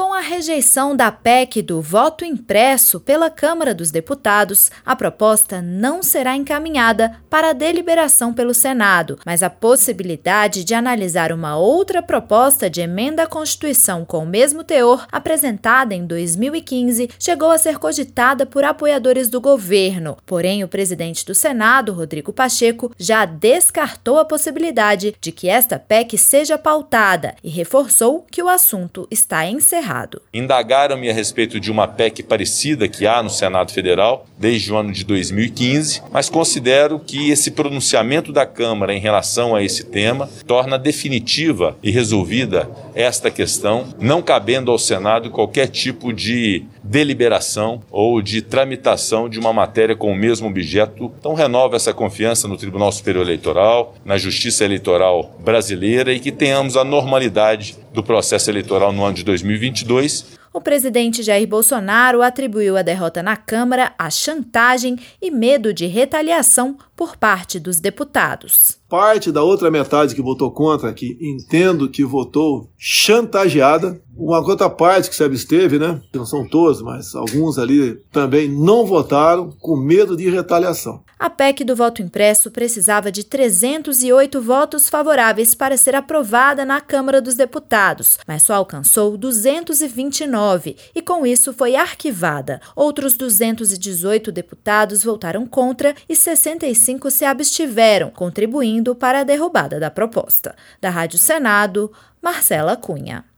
Com a rejeição da PEC do voto impresso pela Câmara dos Deputados, a proposta não será encaminhada para deliberação pelo Senado, mas a possibilidade de analisar uma outra proposta de emenda à Constituição com o mesmo teor, apresentada em 2015, chegou a ser cogitada por apoiadores do governo. Porém, o presidente do Senado, Rodrigo Pacheco, já descartou a possibilidade de que esta PEC seja pautada e reforçou que o assunto está encerrado errado. Indagaram-me a respeito de uma PEC parecida que há no Senado Federal desde o ano de 2015, mas considero que esse pronunciamento da Câmara em relação a esse tema torna definitiva e resolvida esta questão, não cabendo ao Senado qualquer tipo de deliberação ou de tramitação de uma matéria com o mesmo objeto. Então, renova essa confiança no Tribunal Superior Eleitoral, na Justiça Eleitoral brasileira e que tenhamos a normalidade do processo eleitoral no ano de 2022 o presidente Jair Bolsonaro atribuiu a derrota na Câmara a chantagem e medo de retaliação por parte dos deputados. Parte da outra metade que votou contra, que entendo que votou chantageada, uma outra parte que se absteve, né? Não são todos, mas alguns ali também não votaram com medo de retaliação. A PEC do voto impresso precisava de 308 votos favoráveis para ser aprovada na Câmara dos Deputados, mas só alcançou 229 e com isso foi arquivada. Outros 218 deputados votaram contra e 65 se abstiveram, contribuindo para a derrubada da proposta. Da Rádio Senado, Marcela Cunha.